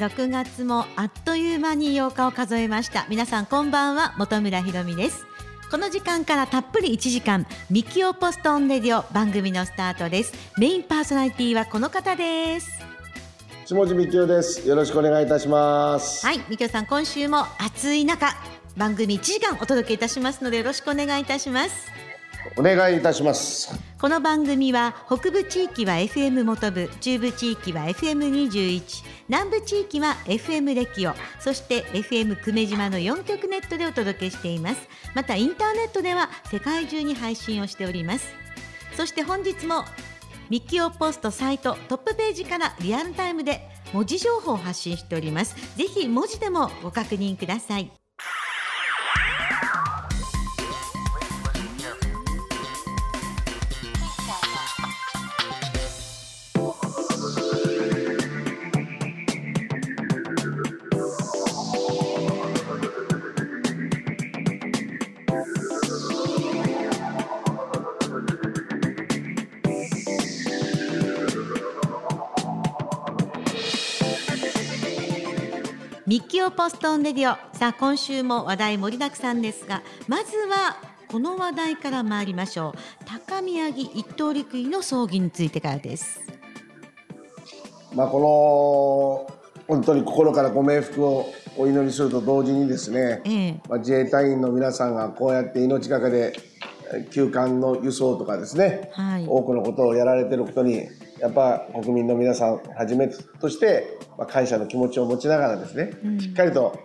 6月もあっという間に8日を数えました。皆さんこんばんは本村ひろみです。この時間からたっぷり1時間ミキオポストンレディオ番組のスタートです。メインパーソナリティはこの方です。下地みきおです。よろしくお願いいたします。はいみきおさん今週も暑い中番組1時間お届けいたしますのでよろしくお願いいたしますお願いいたします。この番組は北部地域は FM 元部中部地域は FM21 南部地域は FM レキオそして FM 久米島の4局ネットでお届けしています。またインターネットでは世界中に配信をしております。そして本日もミキオポストサイトトップページからリアルタイムで文字情報を発信しております。ぜひ文字でもご確認ください。ストンレディオ。さあ今週も話題盛りだくさんですがまずはこの話題から参りましょう。高宮城一等陸尉の葬儀についてからです。まあこの本当に心からご冥福をお祈りすると同時にですね、ええ。まあ、自衛隊員の皆さんがこうやって命がけでえー救艦の輸送とかですね、はい。多くのことをやられてることにやっぱ国民の皆さんはじめとして、まあ、感謝の気持ちを持ちながらですね、しっかりと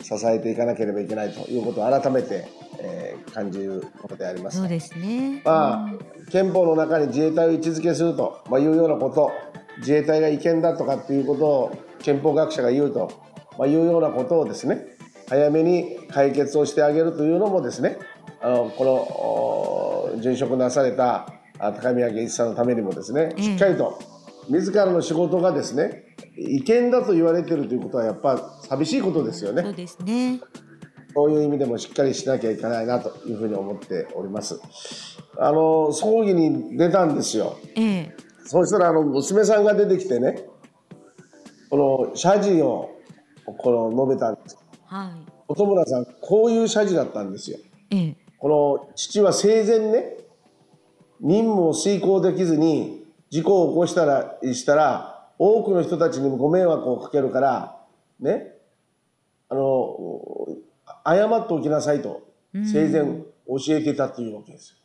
支えていかなければいけないということを改めて、えー感じることであります。そうですね。まあ、憲法の中に自衛隊を位置づけすると、まあ、いうようなこと自衛隊が違憲だとかっていうことを憲法学者が言うと、まあ、いうようなことをですね早めに解決をしてあげるというのもですねあのこのお殉職なされたあ高宮源一さんのためにもですねしっかりと自らの仕事がですね違憲だと言われてるということはやっぱ寂しいことですよね。そうですねそういう意味でもしっかりしなきゃいけないなというふうに思っております。あの葬儀に出たんですよ。ええそうしたらあの娘さんが出てきてね、この謝辞をこの述べたんです。は音村さんこういう謝辞だったんですよ。いええこの父は生前ね任務を遂行できずに事故を起こしたらしたら多くの人たちにもご迷惑をかけるからねあの謝っておきなさいと生前教えていたというわけですよ。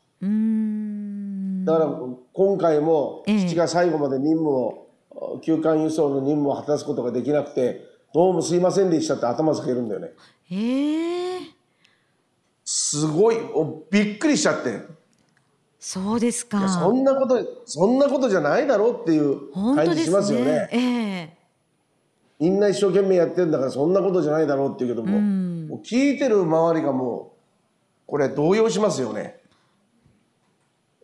だから今回もええ父が最後まで任務を休館輸送の任務を果たすことができなくてどうもすいませんでしたって頭下げるんだよね。ええすごいおびっくりしちゃって。そうですか。そんなことそんなことじゃないだろうっていう感じしますよね。ねええ。みんな一生懸命やってるんだからそんなことじゃないだろうっていうけども,、もう聞いてる周りがもうこれ動揺しますよね。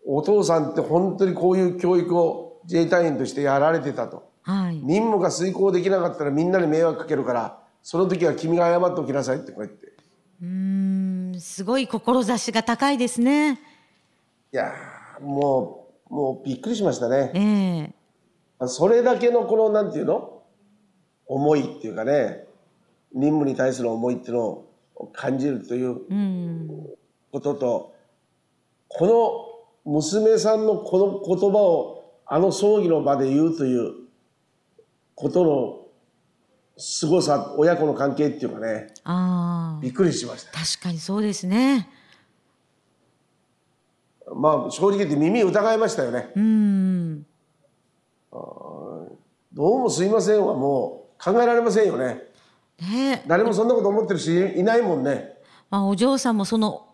お父さんって本当にこういう教育を自衛隊員としてやられてたと。はい。任務が遂行できなかったらみんなに迷惑かけるからその時は君が謝っておきなさいってこうやって。うーんすごい志が高いですねいやーもうもうびっくりしましたね。ええ。それだけのこのなんていうの？思いっていうかね任務に対する思いっていうのを感じるといううん。こととこの娘さんのこの言葉をあの葬儀の場で言うということの凄さ親子の関係っていうかねびっくりしました。確かにそうですねまあ正直言って耳疑いましたよね。うん。どうもすいませんはもう考えられませんよね。ね。誰もそんなこと思ってる人いないもんね。まあ、お嬢さんもその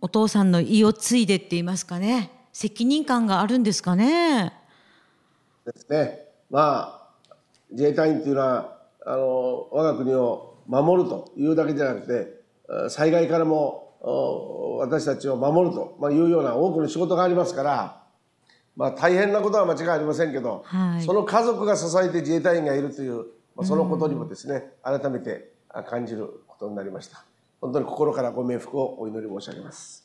お父さんの意を継いでって言いますかね。責任感があるんですかね。ですね。まあ自衛隊員っていうのはあの我が国を守るというだけじゃなくてあ災害からもお私たちを守ると、まあ、いうような多くの仕事がありますから、まあ、大変なことは間違いありませんけど、はいその家族が支えて自衛隊員がいるという、まあ、そのことにもですね改めてあ感じることになりました。本当に心からご冥福をお祈り申し上げます。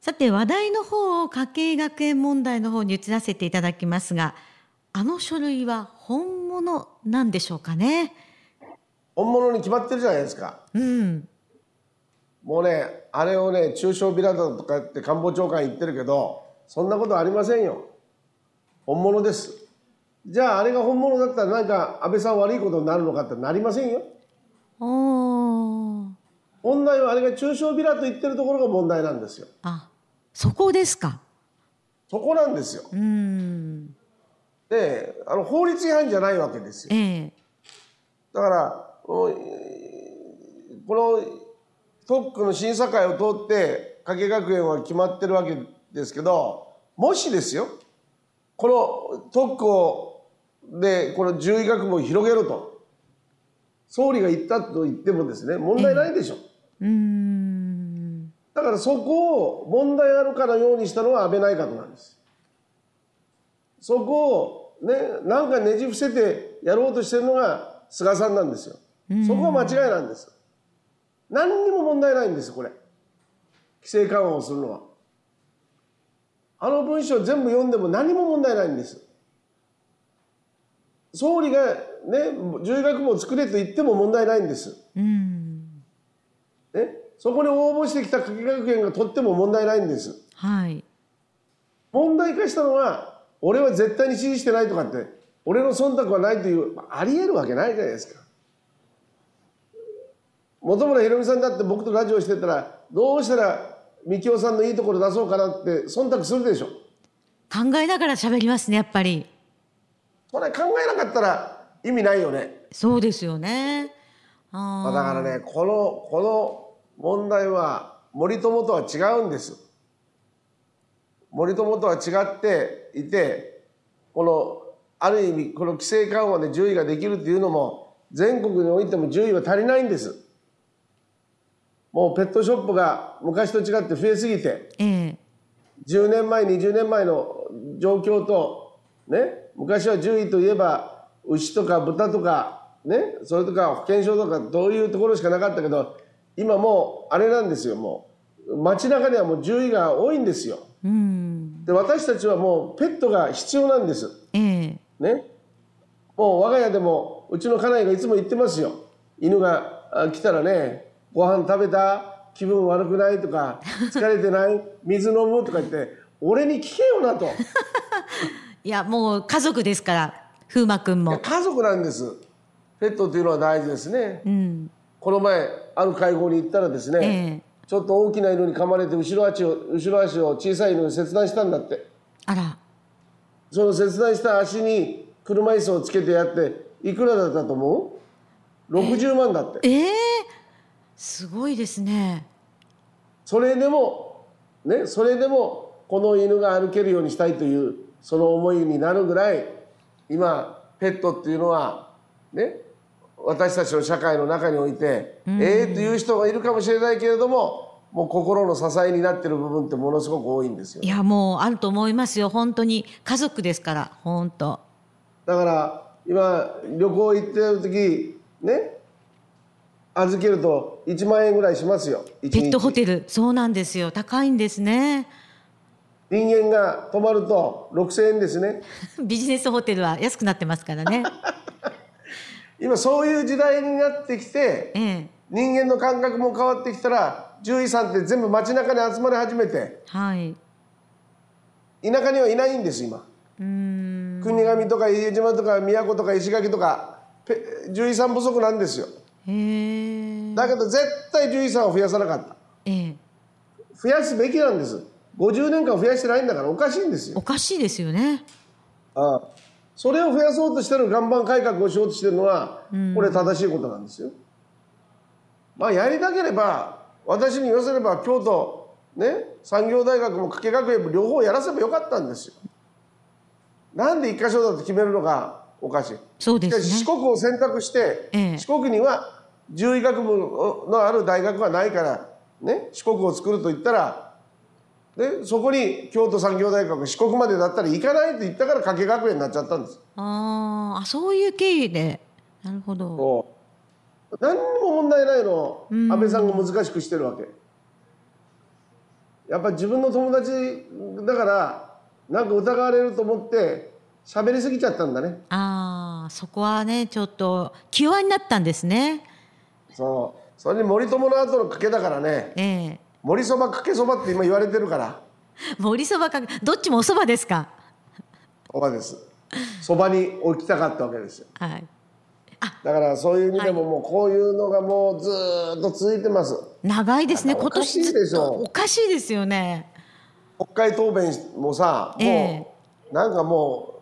さて話題の方を家計学園問題の方に移らせていただきますがあの書類は本物なんでしょうかね？本物に決まってるじゃないですか。うん。もうね、あれをね、中小ビラだとかって官房長官言ってるけど、そんなことありませんよ。本物です。じゃああれが本物だったらなんか安倍さん悪いことになるのかってなりませんよ。問題はあれが中小ビラと言ってるところが問題なんですよ。あ、そこですか。そこなんですよ。うん。で、あの法律違反じゃないわけですよ。ええだから、この特区の審査会を通って加計学園は決まってるわけですけど、もしですよ、この特区をでこの獣医学部を広げると、総理が言ったと言ってもですね、問題ないでしょ。う。だからそこを問題あるかのようにしたのは安倍内閣なんです。そこをね、なんかねじ伏せてやろうとしてるのが菅さんなんですよ。そこは間違いなんです。何にも問題ないんです、これ。規制緩和をするのは。あの文章全部読んでも何も問題ないんです。総理がね、獣医学部を作れと言っても問題ないんです。うん。ね、そこに応募してきた加計学園がとっても問題ないんです。はい。問題化したのは、俺は絶対に支持してないとかって、俺の忖度はないという、ありえるわけないじゃないですか。本村ひろみさんだって僕とラジオしてたら、どうしたらみきおさんのいいところ出そうかなって忖度するでしょ。考えながら喋りますね、やっぱり。これ考えなかったら意味ないよね。そうですよね。あまあ、だからね、この、この問題は森友とは違うんです。森友とは違っていて、この、ある意味、この規制緩和で獣医ができるっていうのも、全国においても獣医は足りないんです。もうペットショップが昔と違って増えすぎて、ええ10年前、20年前の状況と、ね、昔は獣医といえば、牛とか豚とか、ね、それとか保険証とか、どういうところしかなかったけど、今もう、あれなんですよ、もう。街中にはもう獣医が多いんですよ。うん。で、私たちはもうペットが必要なんです。ええね。もう我が家でも、うちの家内がいつも言ってますよ。犬があ来たらね、ご飯食べた？気分悪くない？とか、疲れてない？水飲む？とか言って、俺に聞けよなと。いや、もう家族ですから、風磨くんも。家族なんです。ペットっていうのは大事ですね。うん。この前、ある会合に行ったらですね、ええちょっと大きな犬に噛まれて後ろ足を、後ろ足を小さい犬に切断したんだって。あら。その切断した足に車椅子をつけてやって、いくらだったと思う ?60 万だって。ええすごいですね。それでも、ね、それでも、この犬が歩けるようにしたいという、その思いになるぐらい、今、ペットっていうのは、ね、私たちの社会の中において、ええという人がいるかもしれないけれども、もう心の支えになってる部分ってものすごく多いんですよい。や、もうあると思いますよ。本当に。家族ですから、本当。だから、今、旅行行ってる時、ね、預けると1万円ぐらいしますよ。ペットホル。テル、そうなんですよ。高いんですね。人間が泊まると6000円ですね。ビジネスホテルは安くなってますからね。今そういう時代になってきて、ええ人間の感覚も変わってきたら獣医さんって全部街中に集まり始めてはい。田舎にはいないんです今。国頭とか家島とか宮古とか石垣とかペ獣医さん不足なんですよ。だけど絶対獣医さんを増やさなかった。ええ。増やすべきなんです。50年間増やしてないんだからおかしいんですよ。おかしいですよね。ああ。それを増やそうとしてる岩盤改革をしようとしてるのはこれ正しいことなんですよ。まあやりたければ私に言わせれば京都ね産業大学も加計学園も両方やらせばよかったんですよ。なんで一箇所だと決めるのがおかしい。そうでしかし四すね。国を選択して、ええ。四国には獣医学部のある大学はないから、ね、四国を作ると言ったらでそこに京都産業大学四国までだったら行かないと言ったから加計学園になっちゃったんです。あーあ、そういう経緯で。なるほど。何にも問題ないの。を安倍さんが難しくしてるわけ。やっぱり自分の友達だからなんか疑われると思って喋りすぎちゃったんだね。ああそこはねちょっと気弱になったんですね。そう。それに森友の後のかけだからね。ええ。森そばかけそばって今言われてるから。盛りそばかどっちもおそばですか？そばです。そばに置きたかったわけですよ。はい。だからそういう意味でももうこういうのがもうずーっと続いてます。長いですね。今年ずっとでしょ。おかしいですよね。国会答弁もさもう、えなんかもう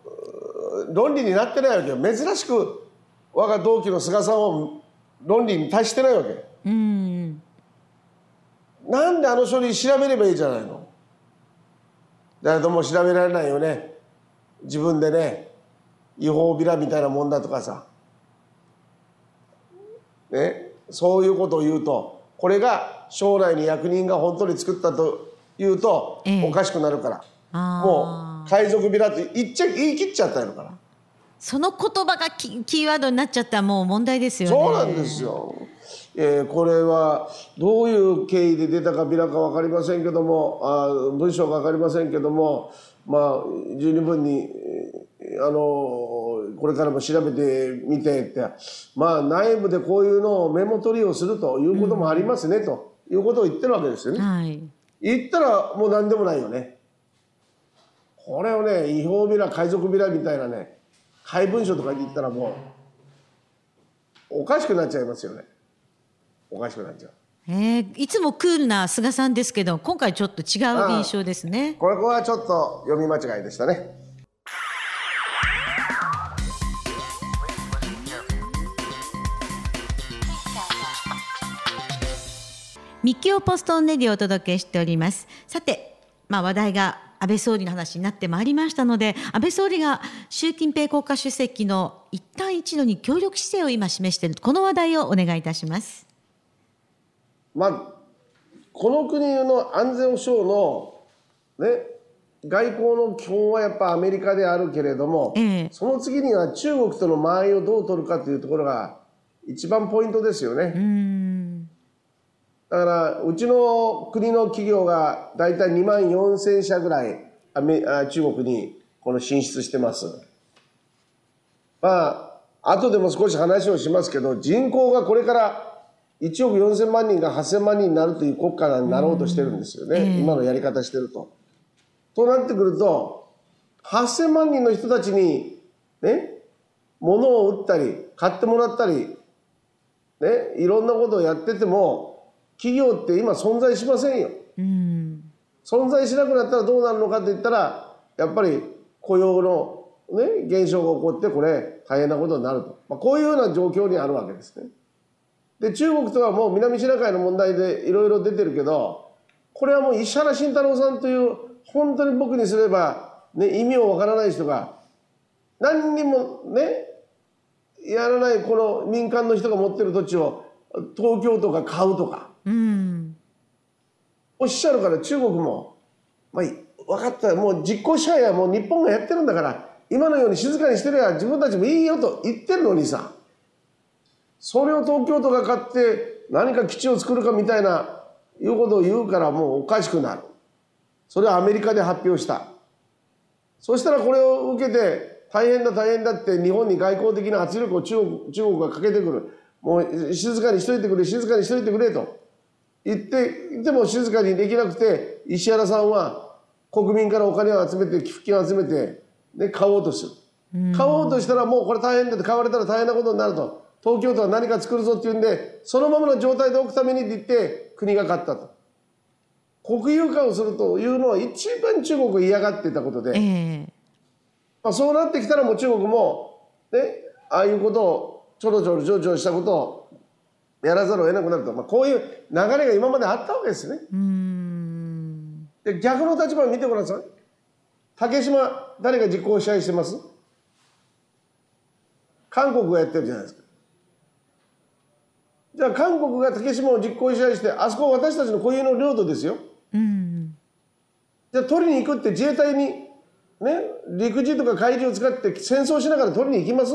論理になってないわけよ。珍しく我が同期の菅さんを論理に達してないわけ。うんなんであの処理調べればいいじゃないの？誰とも調べられないよね。自分でね違法ビラみたいなもんだとかさ。ね？そういうことを言うとこれが将来に役人が本当に作ったと言うとええ。おかしくなるから、あもう海賊ビラって言っちゃ言い切っちゃったのから、その言葉がキキーワードになっちゃったらもう問題ですよねそうなんですよ。えーこれはどういう経緯で出たかビラか分かりませんけどもあー文章が分かりませんけどもまあ十二分に、えーあのーこれからも調べてみてってまあ内部でこういうのをメモ取りをするということもありますね、ということを言ってるわけですよね。はい言ったらもう何でもないよね。これをね違法ビラ海賊ビラみたいなね怪文書とか言ったらもうおかしくなっちゃいますよね。おかしくなっちゃう。えーいつもクールな菅さんですけど今回ちょっと違う印象ですねこれはちょっと読み間違いでしたね。ミキオポストンレディをお届けしておりますさてまあ話題が安倍総理の話になってまいりましたので安倍総理が習近平国家主席の一帯一路に協力姿勢を今示しているこの話題をお願いいたします。まあこの国の安全保障のね外交の基本はやっぱアメリカであるけれども、ええ。その次には中国との間合いをどう取るかというところが一番ポイントですよね。だからうちの国の企業が大体2万4千社ぐらい中国にこの進出してます。まあ後でも少し話をしますけど人口がこれから1億4千万人が8千万人になるという国家になろうとしてるんですよね、今のやり方してると。となってくると8千万人の人たちにね物を売ったり買ってもらったりねいろんなことをやってても企業って今存在しませんよ。うん存在しなくなったらどうなるのかって言ったらやっぱり雇用の、ね、減少が起こってこれ大変なことになると、まあ、こういうような状況にあるわけですね。で中国とはもう南シナ海の問題でいろいろ出てるけどこれはもう石原慎太郎さんという本当に僕にすれば、ね、意味をわからない人が何にもねやらないこの民間の人が持ってる土地を東京とか買うとか。うん。おっしゃるから中国も、まあ、分かったもう実効支配はもう日本がやってるんだから今のように静かにしてりゃ自分たちもいいよと言ってるのにさ。それを東京都が買って何か基地を作るかみたいないうことを言うからもうおかしくなる。それはアメリカで発表した。そしたらこれを受けて大変だ大変だって日本に外交的な圧力を中国中国がかけてくる。もう静かにしといてくれ静かにしといてくれと。言っていても静かにできなくて石原さんは国民からお金を集めて寄付金を集めて、ね、買おうとする、買おうとしたらもうこれ大変だって買われたら大変なことになると。東京都は何か作るぞっていうんでそのままの状態で置くためにって言って国が買ったと。国有化をするというのは一番中国が嫌がっていたことで、ええ。まあ、そうなってきたらもう中国もねああいうことをちょろちょろちょろちょろしたことをやらざるを得なくなると、まあ、こういう流れが今まであったわけですね。で逆の立場を見てごらんなさい。竹島誰が実効支配してます？韓国がやってるじゃないですか。じゃあ韓国が竹島を実効支配してあそこは私たちの固有の領土ですよ。うん。じゃあ取りに行くって自衛隊にね陸自とか海自を使って戦争しながら取りに行きます？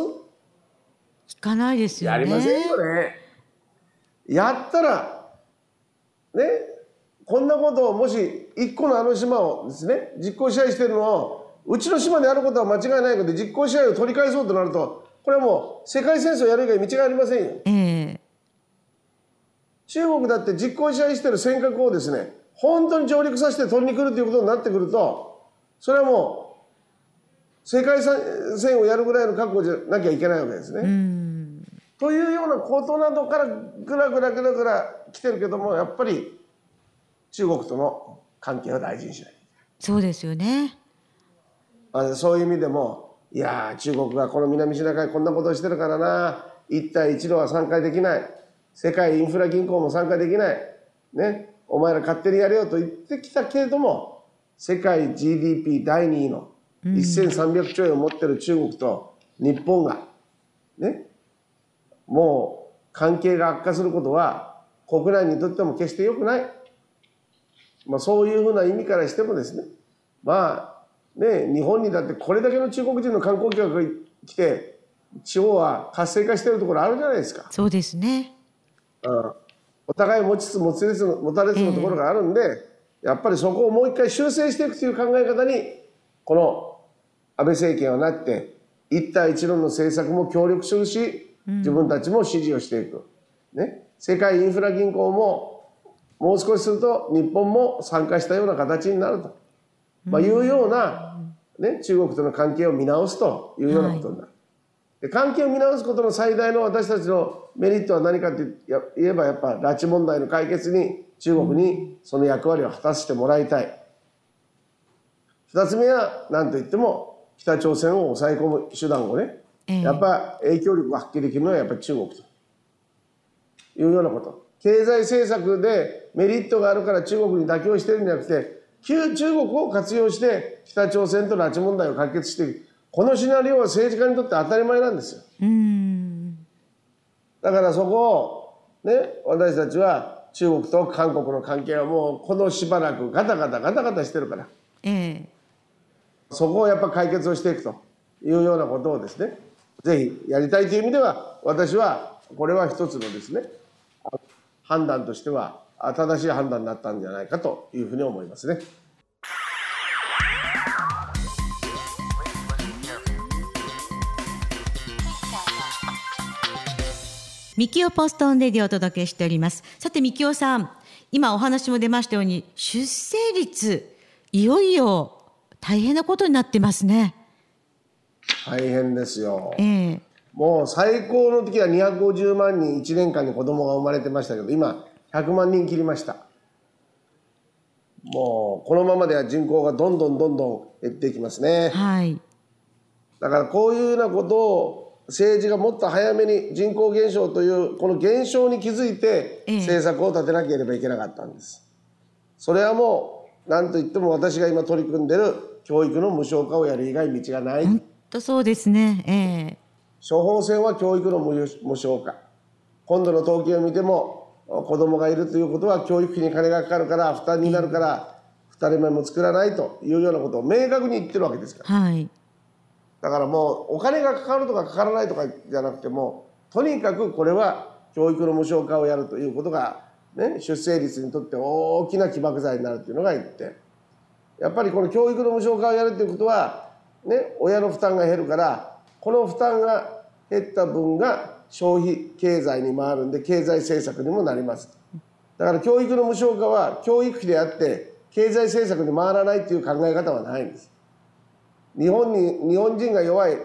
聞かないですよね。やりませんよね。やったら、ね、こんなことをもし一個のあの島をですね、実効支配してるのをうちの島でやることは間違いないけど実効支配を取り返そうとなるとこれはもう世界戦争をやる以外道がありませんよ。ええ中国だって実効支配してる尖閣をですね本当に上陸させて取りに来るということになってくるとそれはもう世界戦をやるぐらいの覚悟じゃなきゃいけないわけですね。うんというようなことなどからぐらぐらぐらぐら来てるけどもやっぱり中国との関係を大事にしない。そうですよね。あそういう意味でもいやー中国がこの南シナ海こんなことをしてるからな。一帯一路は参加できない。世界インフラ銀行も参加できない。ね。お前ら勝手にやれよと言ってきたけれども世界 GDP 第2位の1300兆円を持ってる中国と日本がねもう関係が悪化することは国内にとっても決して良くない。まあ、そういうふうな意味からしてもですねまあね日本にだってこれだけの中国人の観光客が来て地方は活性化してるところあるじゃないですか。そうですねうん、お互い持ちつ持つれつの持たれつのところがあるんで、やっぱりそこをもう一回修正していくという考え方にこの安倍政権はなって一帯一路の政策も協力するし自分たちも支持をしていく、ね、世界インフラ銀行ももう少しすると日本も参加したような形になると、まあ、いうような、ね、中国との関係を見直すというようなことになる。で関係を見直すことの最大の私たちのメリットは何かって言えばやっぱ拉致問題の解決に中国にその役割を果たしてもらいたい。二つ目は何と言っても北朝鮮を抑え込む手段をね、ええやっぱ影響力を発揮できるのはやっぱり中国と。いうようなこと。経済政策でメリットがあるから中国に妥協してるんじゃなくて旧中国を活用して北朝鮮と拉致問題を解決していく。このシナリオは政治家にとって当たり前なんですよ。うん。だからそこをね私たちは中国と韓国の関係はもうこのしばらくガタガタガタガタしてるから。ええ。そこをやっぱ解決をしていくというようなことをですねぜひやりたいという意味では私はこれは一つのですね判断としては正しい判断になったんじゃないかというふうに思いますね。ミキオポストンレディをお届けしておりますさてミキオさん今お話も出ましたように出生率いよいよ大変なことになってますね大変ですよ。ええ。もう最高の時は250万人1年間に子供が生まれてましたけど今100万人切りました。もうこのままでは人口がどんどんどんどん減っていきますね。はい。だからこういうようなことを政治がもっと早めに人口減少というこの減少に気づいてええ。政策を立てなければいけなかったんです。それはもう何と言っても私が今取り組んでる教育の無償化をやる以外道がない。本当そうですね。ええ。処方箋は教育の無無償化。今度の統計を見ても子供がいるということは教育費に金がかかるから負担になるから2人目も作らないというようなことを明確に言ってるわけですから。はい。だからもうお金がかかるとかかからないとかじゃなくてもとにかくこれは教育の無償化をやるということが、ね、出生率にとって大きな起爆剤になるというのが言って。やっぱりこの教育の無償化をやるということは、ね、親の負担が減るからこの負担が減った分が消費経済に回るんで経済政策にもなります。だから教育の無償化は教育費であって経済政策に回らないという考え方はないんです。日本に日本人が弱い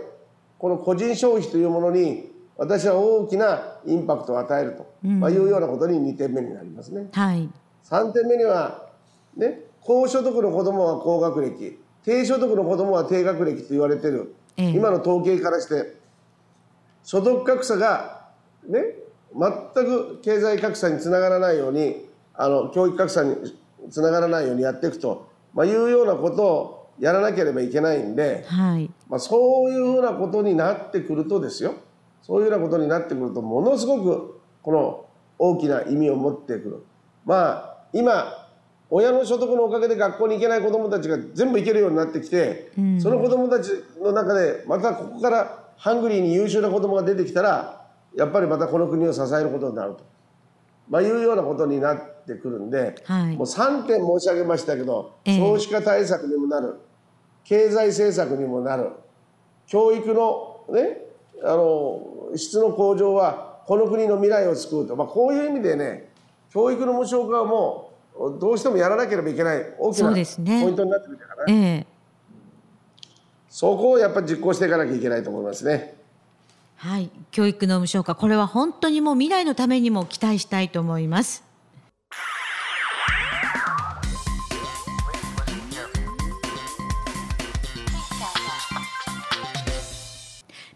この個人消費というものに私は大きなインパクトを与えると、まあ、いうようなことに2点目になりますね。はい。3点目には、ね、高所得の子どもは高学歴低所得の子どもは低学歴と言われてる、ええ。今の統計からして所得格差が、ね、全く経済格差につながらないようにあの教育格差につながらないようにやっていくと、まあ、いうようなことをやらなければいけないんで、はい。まあ、そういうふうなことになってくるとですよ。そういうようなことになってくるとものすごくこの大きな意味を持ってくる。まあ今親の所得のおかげで学校に行けない子どもたちが全部行けるようになってきて、その子どもたちの中でまたここからハングリーに優秀な子どもが出てきたらやっぱりまたこの国を支えることになると、まあ、いうようなことになってくるんで、はい。もう3点申し上げましたけど、ええ。少子化対策にもなる。経済政策にもなる。教育のねあの質の向上はこの国の未来を救うと、まあ、こういう意味でね教育の無償化はもうどうしてもやらなければいけない大きなポイントになってるからね、ねええ、そこをやっぱり実行していかなきゃいけないと思いますね。はい、教育の無償化これは本当にもう未来のためにも期待したいと思います。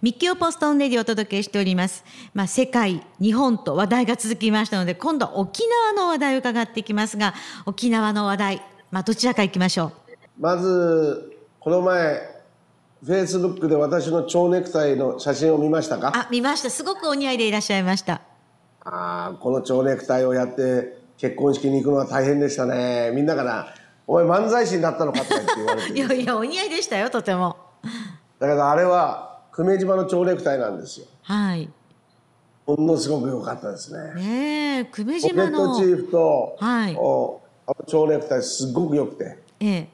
ミッキーポストンレディをお届けしております。まあ、世界、日本と話題が続きましたので、今度は沖縄の話題を伺っていきますが、沖縄の話題、まあ、どちらか行きましょう？まず、この前、フェイスブックで私の蝶ネクタイの写真を見ましたか？あ、見ました。すごくお似合いでいらっしゃいました。ああ、この蝶ネクタイをやって結婚式に行くのは大変でしたね。みんなから、お前漫才師になったのかって言われて。いやいや、お似合いでしたよ、とても。だけどあれは、久米島の蝶ネクタイなんですよ。はい。ものすごく良かったですね。ね久米島の。ポケットチーフと、はい。おあの蝶ネクタイすごく良くて。ええ。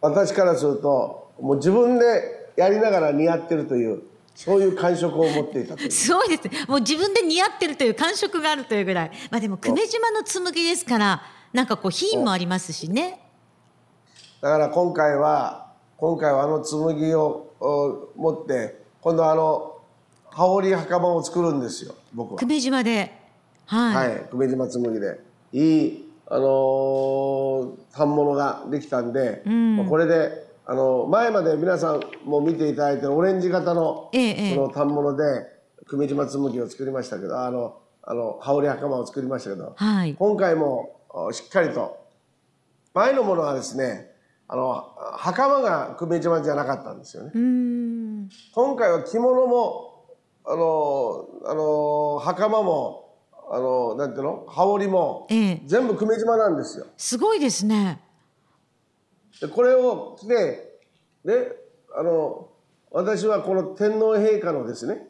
私からすると、もう自分でやりながら似合ってるという。そういう感触を持っていたすごい ですね。もう自分で似合ってるという感触があるというぐらい。まあでも久米島の紬ですから、なんかこう品もありますしね。だから今回は今回はあの紬を持って今度あの羽織袴を作るんですよ僕は。久米島で。はい、はい、久米島紬。でいいあのー、反物ができたんで、うん、これであの前まで皆さんも見ていただいてるオレンジ型の,、ええ、その反物で久米島紬を作りましたけどあのあの羽織袴を作りましたけど、はい、今回もしっかりと前のものはですねあの袴が久米島じゃなかったんですよね。今回は着物もあのあの袴もあのなんていうの？羽織も、ええ、全部久米島なんですよ。すごいですね。でこれを着てねあの私はこの天皇陛下のですね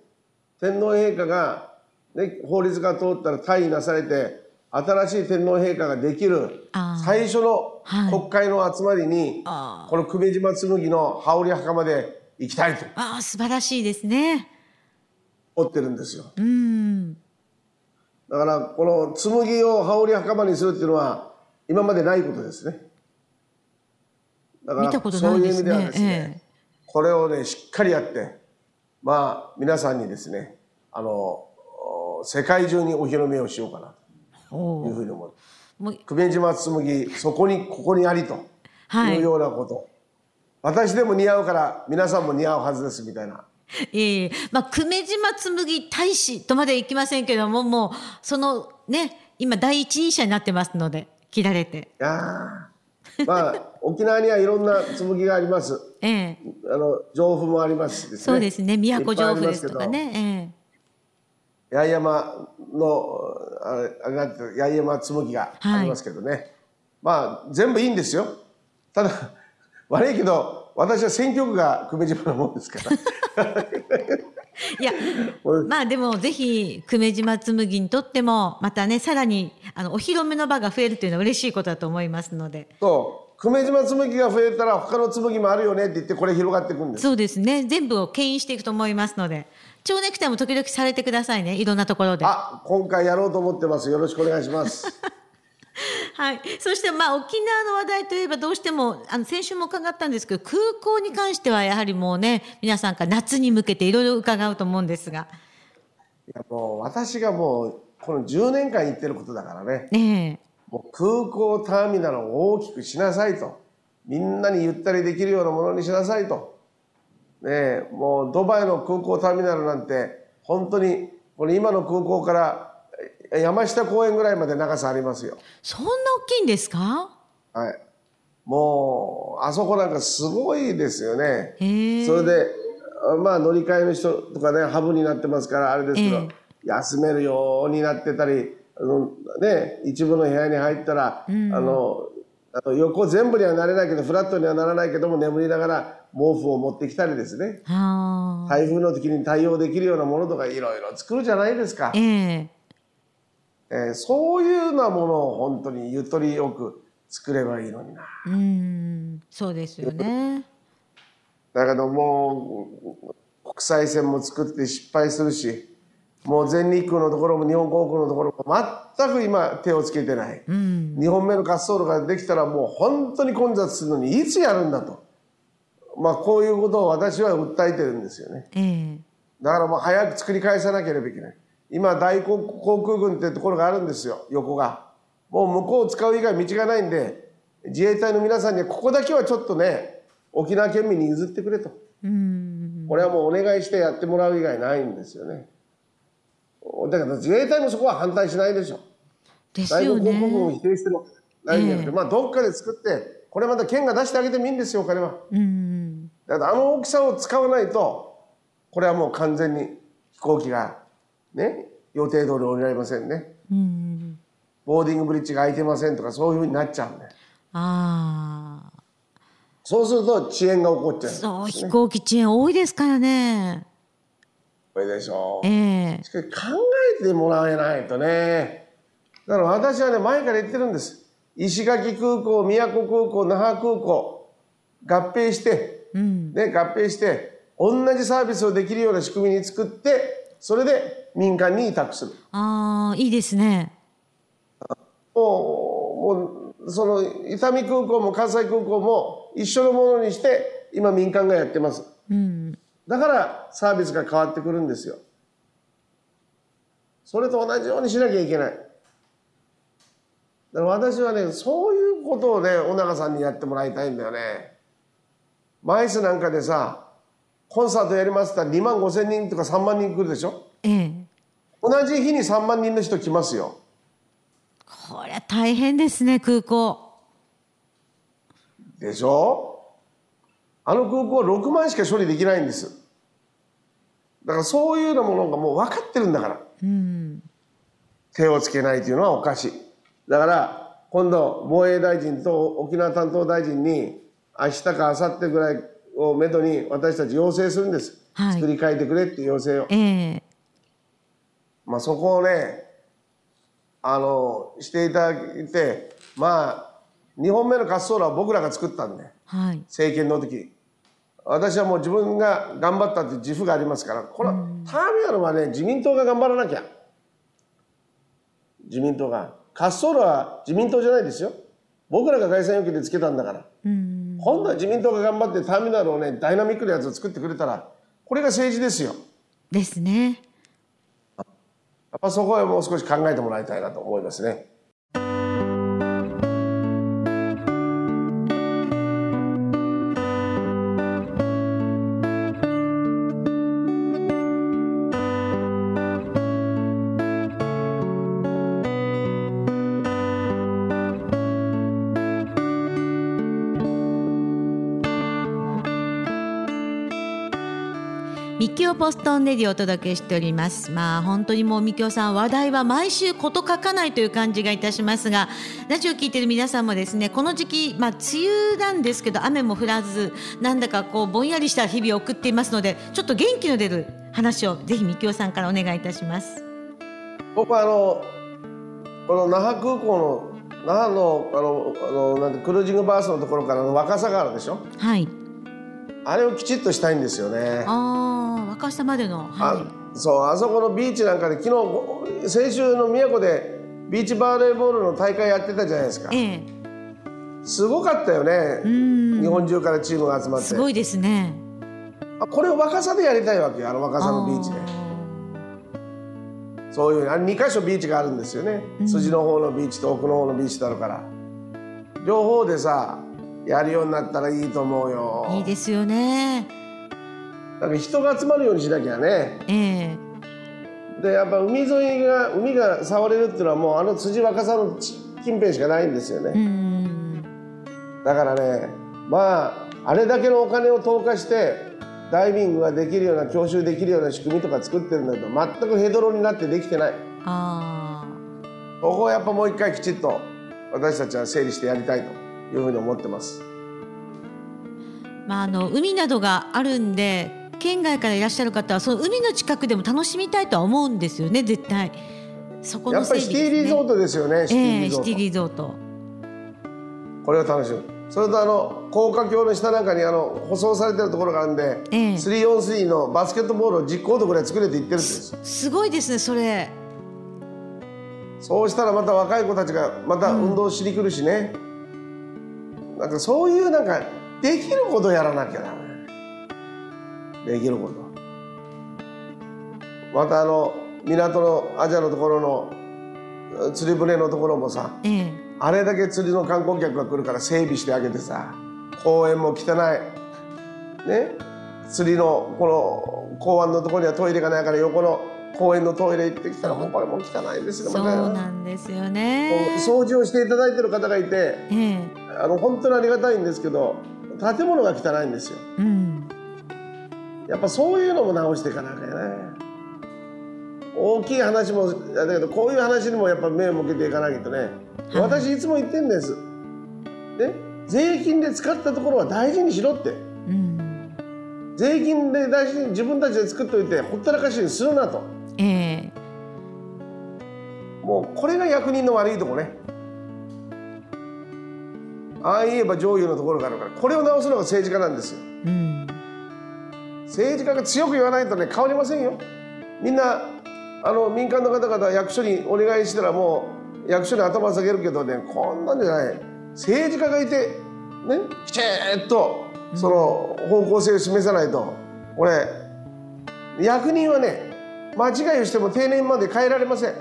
天皇陛下が、ね、法律が通ったら退位なされて新しい天皇陛下ができる最初の国会の集まりに、はい、この久米島紬の羽織袴で行きたいと。ああ素晴らしいですね。思ってるんですよ。うんだからこの紬を羽織袴にするっていうのは今までないことですね。だからそういう意味ではですね、ええ、これをねしっかりやってまあ皆さんにですねあの世界中にお披露目をしようかなと。いうふうに思う。久米島紬そこにここにありというようなこと、はい、私でも似合うから皆さんも似合うはずですみたいな。いえいえ、まあ、久米島紬大使とまでいきませんけども、もう、そのね、今第一人者になってますので、切られて。あまあ、沖縄にはいろんな紬があります。ええ。あの、丈夫もありますですね。そうですね。宮古丈夫ですとかね。ええ。八重山のあれなんて八重山紬がありますけどね、はい、まあ全部いいんですよただ悪いけど私は選挙区が久米島のもんですから。いやまあでもぜひ久米島紬にとってもまたねさらにあのお披露目の場が増えるというのは嬉しいことだと思いますので。そう。久米島紬が増えたら他の紬もあるよねって言ってこれ広がっていくんです。そうですね。全部を牽引していくと思いますので。蝶ネクタイも時々されてくださいね。いろんなところで。あ今回やろうと思ってます。よろしくお願いします はい、そしてまあ沖縄の話題といえばどうしてもあの先週も伺ったんですけど空港に関してはやはりもうね皆さんから夏に向けていろいろ伺うと思うんですが。いやもう私がもうこの10年間言ってることだからね。ねもう空港ターミナルを大きくしなさいと。みんなにゆったりできるようなものにしなさいと。ね、もうドバイの空港ターミナルなんて本当にこれ今の空港から山下公園ぐらいまで長さありますよ。そんな大きいんですか？はい。もうあそこなんかすごいですよね。それでまあ乗り換えの人とかねハブになってますからあれですけど休めるようになってたりあのね一部の部屋に入ったら、うん、あのあの横全部にはなれないけどフラットにはならないけども眠りながら毛布を持ってきたりですね。台風の時に対応できるようなものとかいろいろ作るじゃないですか、えー、えー、そういうようなものを本当にゆとりよく作ればいいのにな。うんそうですよね。だけどもう国際線も作って失敗するしもう全日空のところも日本航空のところも全く今手をつけてない、うん。2本目の滑走路ができたらもう本当に混雑するのにいつやるんだと。まあこういうことを私は訴えてるんですよね。ええ。だからもう早く作り返さなければいけない今大航航空軍ってところがあるんですよ横が。もう向こうを使う以外道がないんで自衛隊の皆さんにはここだけはちょっとね沖縄県民に譲ってくれと。うん。これはもうお願いしてやってもらう以外ないんですよね。だけど自衛隊もそこは反対しないでしょ。です大よ航空軍をね否定してる。わけないんじゃなくて、ええ。まあどっかで作ってこれまた県が出してあげてもいいんですよお金は。うん。だからあの大きさを使わないとこれはもう完全に飛行機がね予定通り降りられませんね。うんボーディングブリッジが空いてませんとかそういうふうになっちゃうんでああそうすると遅延が起こっちゃうんそう飛行機遅延多いですからね。これでしょええ。しかし考えてもらえないとね。だから私はね前から言ってるんです。石垣空港宮古空港那覇空港合併してうん。ね、合併して同じサービスをできるような仕組みに作ってそれで民間に委託する。ああいいですね。もうもうその伊丹空港も関西空港も一緒のものにして今民間がやってます。うんだからサービスが変わってくるんですよ。それと同じようにしなきゃいけない。だから私はねそういうことをね尾長さんにやってもらいたいんだよね。マイスなんかでさコンサートやりますって言ったら2万5千人とか3万人来るでしょ？ええ同じ日に3万人の人来ますよ。これは大変ですね空港。でしょ？あの空港6万しか処理できないんです。だからそういうようなものがもう分かってるんだから。うん。手をつけないというのはおかしい。だから今度防衛大臣と沖縄担当大臣に明日か明後日ぐらいをめどに私たち要請するんです、はい。作り変えてくれって要請を。ええまあそこをねあのしていただいてまあ2本目の滑走路は僕らが作ったんではい。政権の時。私はもう自分が頑張ったっていう自負がありますからこれはターミナルはね自民党が頑張らなきゃ。自民党が。滑走路は自民党じゃないですよ。僕らが概算要求でつけたんだから。うん。今度は自民党が頑張ってターミナルをねダイナミックなやつを作ってくれたらこれが政治ですよ。ですね。やっぱそこはもう少し考えてもらいたいなと思いますね。みきおポストンレディをお届けしております。まあ本当にもうみきおさん話題は毎週こと書かないという感じがいたしますがラジオ聞いてる皆さんもですねこの時期まあ梅雨なんですけど雨も降らずなんだかこうぼんやりした日々を送っていますのでちょっと元気の出る話をぜひみきおさんからお願いいたします。僕はあのこの那覇空港の那覇のあのあのなんてクルージングバースのところからの若狭川でしょ？はい。あれをきちっとしたいんですよね。ああ若さまでのはあそうあそこのビーチなんかで昨日先週の宮古でビーチバレーボールの大会やってたじゃないですか。いええ。すごかったようねん。日本中からチームが集まって。すごいですね。あこれを若さでやりたいわけよあの若さのビーチで。そういうあれ2箇所ビーチがあるんですよね、筋の方のビーチと奥の方のビーチとあるから。両方でさやるようになったらいいと思うよ。いいですよねだから人が集まるようにしなきゃね。ええ。でやっぱ海沿いが海が触れるっていうのはもうあの辻若さの近辺しかないんですよね、うんだからねまああれだけのお金を投下してダイビングができるような教習できるような仕組みとか作ってるんだけど全くヘドロになってできてない。あここをやっぱもう一回きちっと私たちは整理してやりたいというふうに思ってます。あまああの海などがあるんで県外からいらっしゃる方はその海の近くでも楽しみたいとは思うんですよね絶対。そこやっぱりシティリゾートですよねシティええリゾート、シティリゾート。これを楽しむそれとあの高架橋の下なんかにあの舗装されてるところがあるんで、ええ。3on3 のバスケットボールを10コートぐらい作れていってるんですすごいですねそれ。そうしたらまた若い子たちがまた運動しに来るしね、なんかそういうなんかできることをやらなきゃダメできること。またあの港のアジアのところの釣り船のところもさええ。あれだけ釣りの観光客が来るから整備してあげてさ公園も汚い。ね？釣りのこの港湾のところにはトイレがないから横の公園のトイレ行ってきたらもうこれも汚いですよそうなんですよね。掃除をしていただいてる方がいてええ。あの本当にありがたいんですけど建物が汚いんですよ。うんやっぱそういうのも直していかなきゃね。大きい話もだけどこういう話にもやっぱ目を向けていかないとね、はい。私いつも言ってんです、ね、税金で使ったところは大事にしろって。うん。税金で大事に自分たちで作っておいてほったらかしにするなと。ええ。もうこれが役人の悪いとこね。ああ言えば上位のところがあるからこれを直すのが政治家なんですよ。うん政治家が強く言わないとね変わりませんよ。みんなあの民間の方々役所にお願いしたらもう役所に頭下げるけどねこんなんじゃない。政治家がいてねきちっとその方向性を示さないと。これ役人はね間違いをしても定年まで変えられません。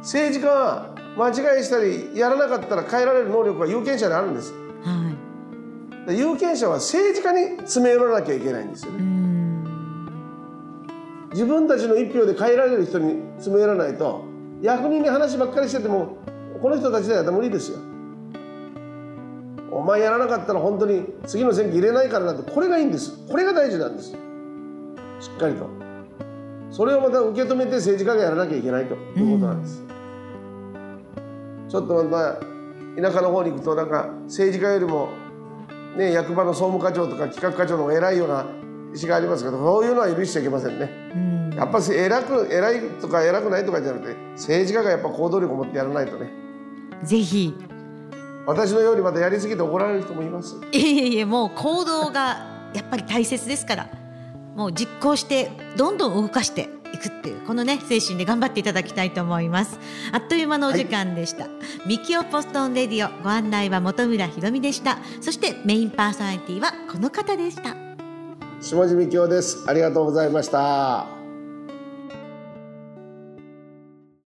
政治家は間違いしたりやらなかったら変えられる能力が有権者にあるんです。有権者は政治家に詰め寄らなきゃいけないんですよね。うん自分たちの一票で変えられる人に詰め寄らないと役人に話ばっかりしててもこの人たちでは無理ですよ。お前やらなかったら本当に次の選挙入れないからなってこれがいいんです。これが大事なんです。しっかりと。それをまた受け止めて政治家がやらなきゃいけないと。いうことなんです、ちょっとまた田舎の方に行くとなんか政治家よりもね役場の総務課長とか企画課長の方が偉いような意思がありますけどそういうのは許しちゃいけませんね。うん。やっぱり偉く偉いとか偉くないとかじゃなくて政治家がやっぱ行動力を持ってやらないとね。ぜひ。私のようにまたやりすぎて怒られる人もいます。いえいえもう行動がやっぱり大切ですから。もう実行してどんどん動かしていくっていうこのね精神で頑張っていただきたいと思います。あっという間のお時間でした、ミキオポストンレディオご案内は本村ひろみでした。そしてメインパーソナリティはこの方でした。下地幹夫です。ありがとうございました